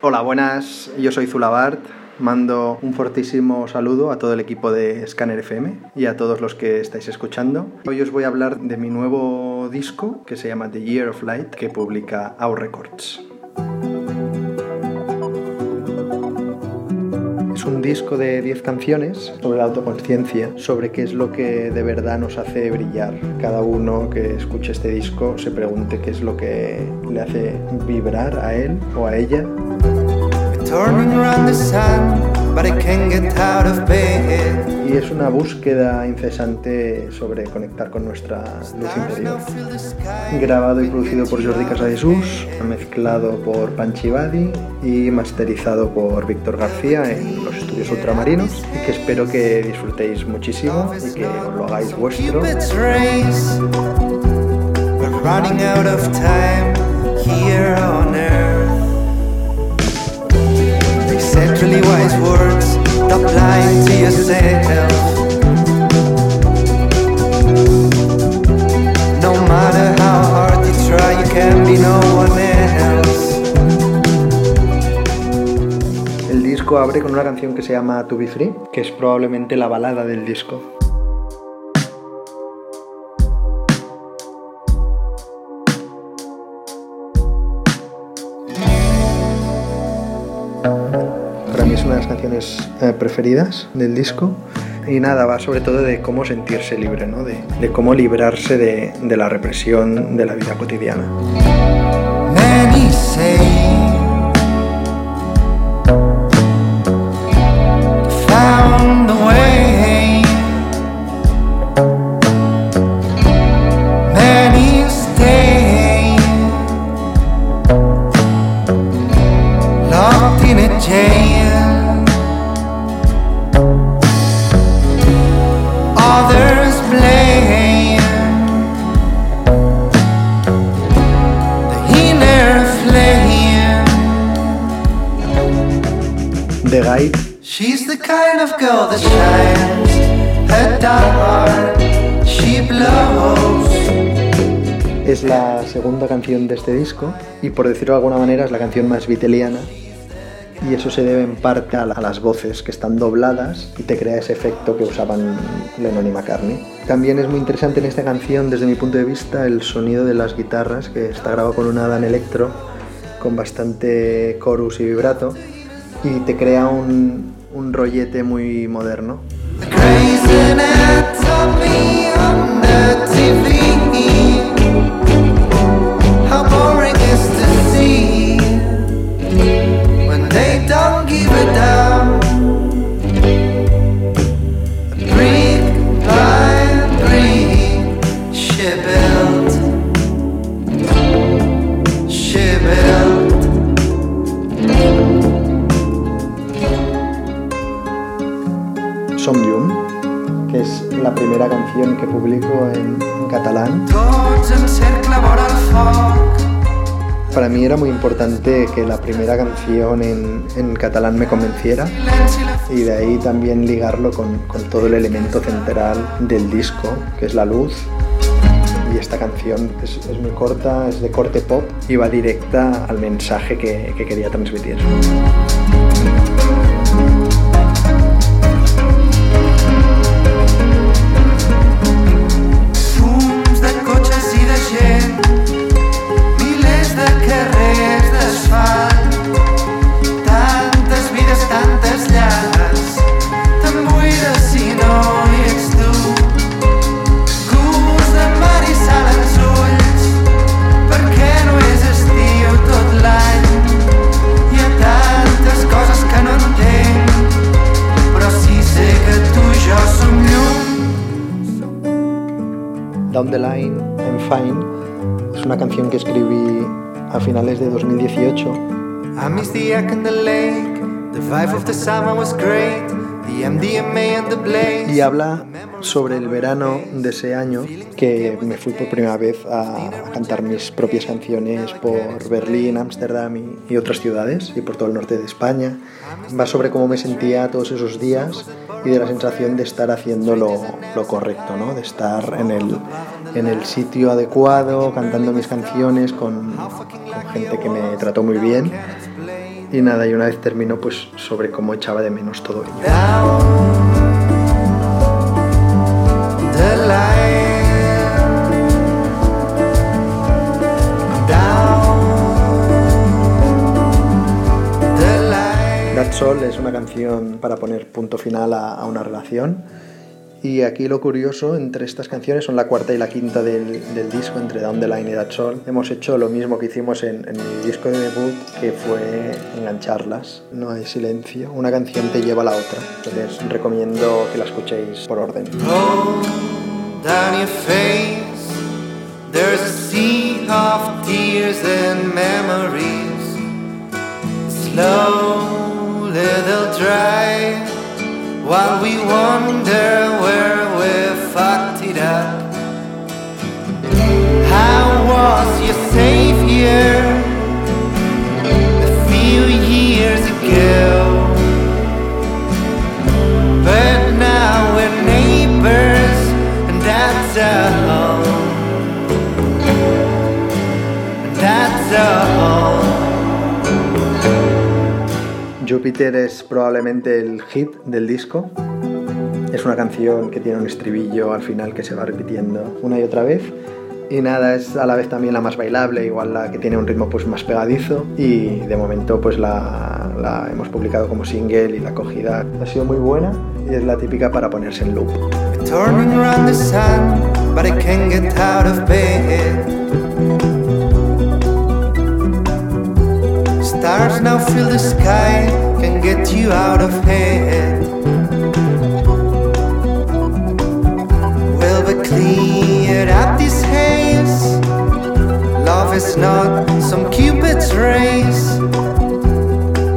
Hola, buenas. Yo soy Zulabart. Mando un fortísimo saludo a todo el equipo de Scanner FM y a todos los que estáis escuchando. Hoy os voy a hablar de mi nuevo disco que se llama The Year of Light que publica Our Records. Un disco de 10 canciones sobre la autoconciencia, sobre qué es lo que de verdad nos hace brillar. Cada uno que escuche este disco se pregunte qué es lo que le hace vibrar a él o a ella y es una búsqueda incesante sobre conectar con nuestra luz interior. Grabado y producido por Jordi Casadesus, mezclado por Panchi Badi y masterizado por Víctor García en los estudios ultramarinos y que espero que disfrutéis muchísimo y que os lo hagáis vuestro. El disco abre con una canción que se llama To Be Free, que es probablemente la balada del disco. Canciones eh, preferidas del disco. Y nada, va sobre todo de cómo sentirse libre, ¿no? de, de cómo librarse de, de, la represión de la vida cotidiana. The Guide. She's the kind of girl that shines her she blows. Es la segunda canción de este disco y por decirlo de alguna manera es la canción más viteliana y eso se debe en parte a, las voces que están dobladas y te crea ese efecto que usaban Lennon y McCartney. También es muy interesante en esta canción desde mi punto de vista el sonido de las guitarras que está grabado con un Adan Electro con bastante chorus y vibrato y te crea un, un rollete muy moderno. La primera canción que publico en, catalán. Para mí era muy importante que la primera canción en, catalán me convenciera y de ahí también ligarlo con, todo el elemento central del disco, que es la luz. Y esta canción es, muy corta, es de corte pop y va directa al mensaje que, que quería transmitir. A finales de 2018. I miss the egg in the lake, the vibe of the summer was great, the MDMA and the blaze. Y habla sobre el verano de ese año que me fui por primera vez a, cantar mis propias canciones por Berlín, Ámsterdam y, otras ciudades y por todo el norte de España. Va sobre cómo me sentía todos esos días y de la sensación de estar haciendo lo, lo correcto, ¿no? de estar en el, en el sitio adecuado, cantando mis canciones con, con, gente que me trató muy bien Y nada, y una vez terminó, pues sobre cómo echaba de menos todo ello. Soul es una canción para poner punto final a, una relación. Y aquí lo curioso entre estas canciones son la cuarta y la quinta del, disco, entre Down the Line y That Soul. Hemos hecho lo mismo que hicimos en, en, mi disco de debut, que fue engancharlas. No hay silencio, una canción te lleva a la otra. Entonces recomiendo que la escuchéis por orden. a. Slow while we wonder Jupiter es probablemente el hit del disco. Es una canción que tiene un estribillo al final que se va repitiendo una y otra vez. Y nada, es a la vez también la más bailable, igual la que tiene un ritmo pues más pegadizo. Y de momento pues la, la hemos publicado como single y la acogida ha sido muy buena y es la típica para ponerse en loop. Stars now fill the sky, can get you out of head. Well, we cleared up this haze. Love is not some Cupid's race.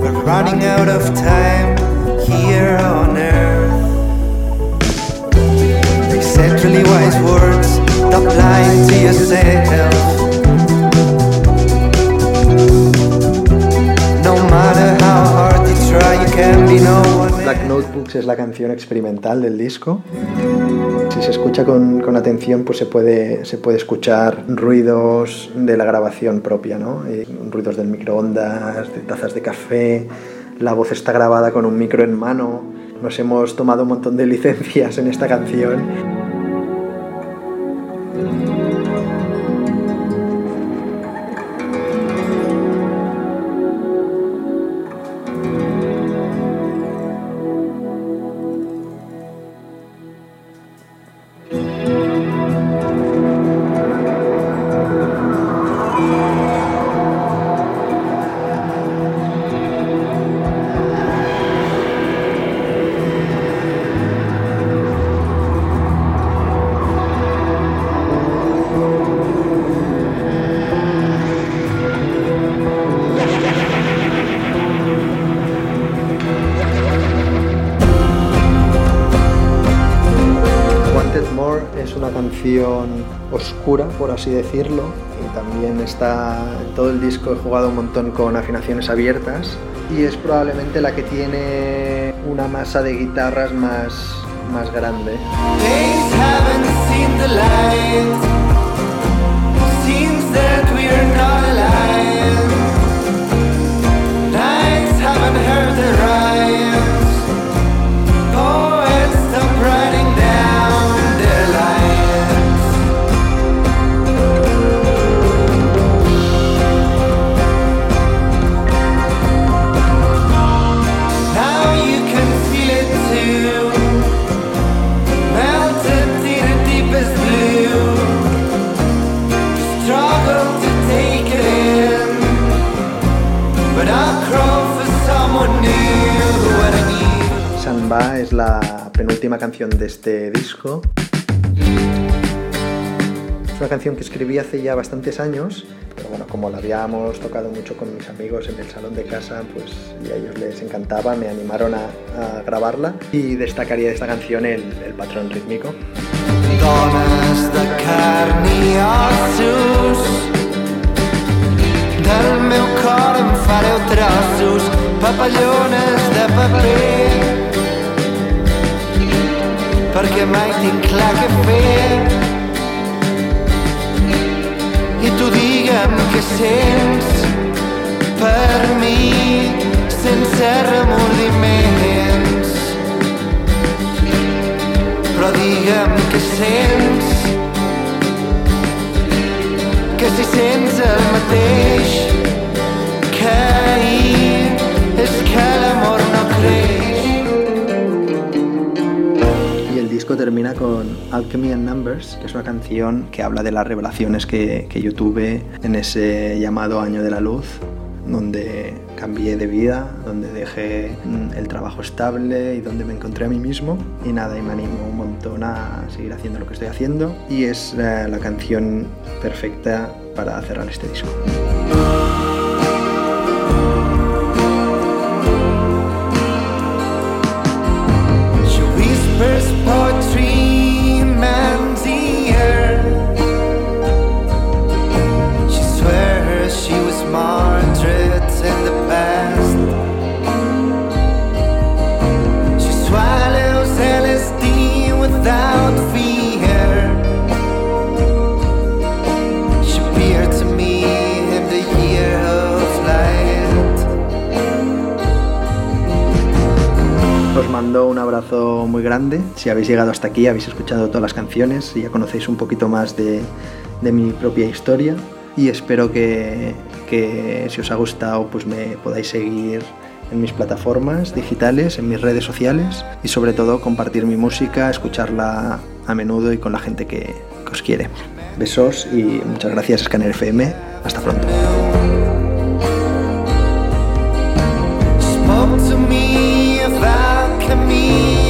We're running out of time here on earth. They said really wise words, stop lying to yourself. Notebooks es la canción experimental del disco. Si se escucha con, con, atención, pues se puede, se puede escuchar ruidos de la grabación propia, ¿no? Ruidos del microondas, tazas de café. La voz está grabada con un micro en mano. Nos hemos tomado un montón de licencias en esta canción. Oscura, por así decirlo, y también está en todo el disco he jugado un montón con afinaciones abiertas y es probablemente la que tiene una masa de guitarras más, más grande. La penúltima canción de este disco. Es una canción que escribí hace ya bastantes años, pero bueno, como la habíamos tocado mucho con mis amigos en el salón de casa, pues a ellos les encantaba, me animaron a, grabarla y destacaría de esta canción el, patrón rítmico. perquè mai tinc clar què fer. I tu digue'm què sents per mi sense remordiments. Però digue'm què sents que si sents el Alchemy and Numbers, que es una canción que habla de las revelaciones que, que yo tuve en ese llamado año de la luz, donde cambié de vida, donde dejé mm, el trabajo estable y donde me encontré a mí mismo. Y nada, y me animo un montón a seguir haciendo lo que estoy haciendo. Y es la, la canción perfecta para cerrar este disco. mando un abrazo muy grande. Si habéis llegado hasta aquí, habéis escuchado todas las canciones y ya conocéis un poquito más de, de mi propia historia. Y espero que, que, si os ha gustado, pues me podáis seguir en mis plataformas digitales, en mis redes sociales y sobre todo compartir mi música, escucharla a menudo y con la gente que, que os quiere. Besos y muchas gracias Scanner FM. Hasta pronto. to me me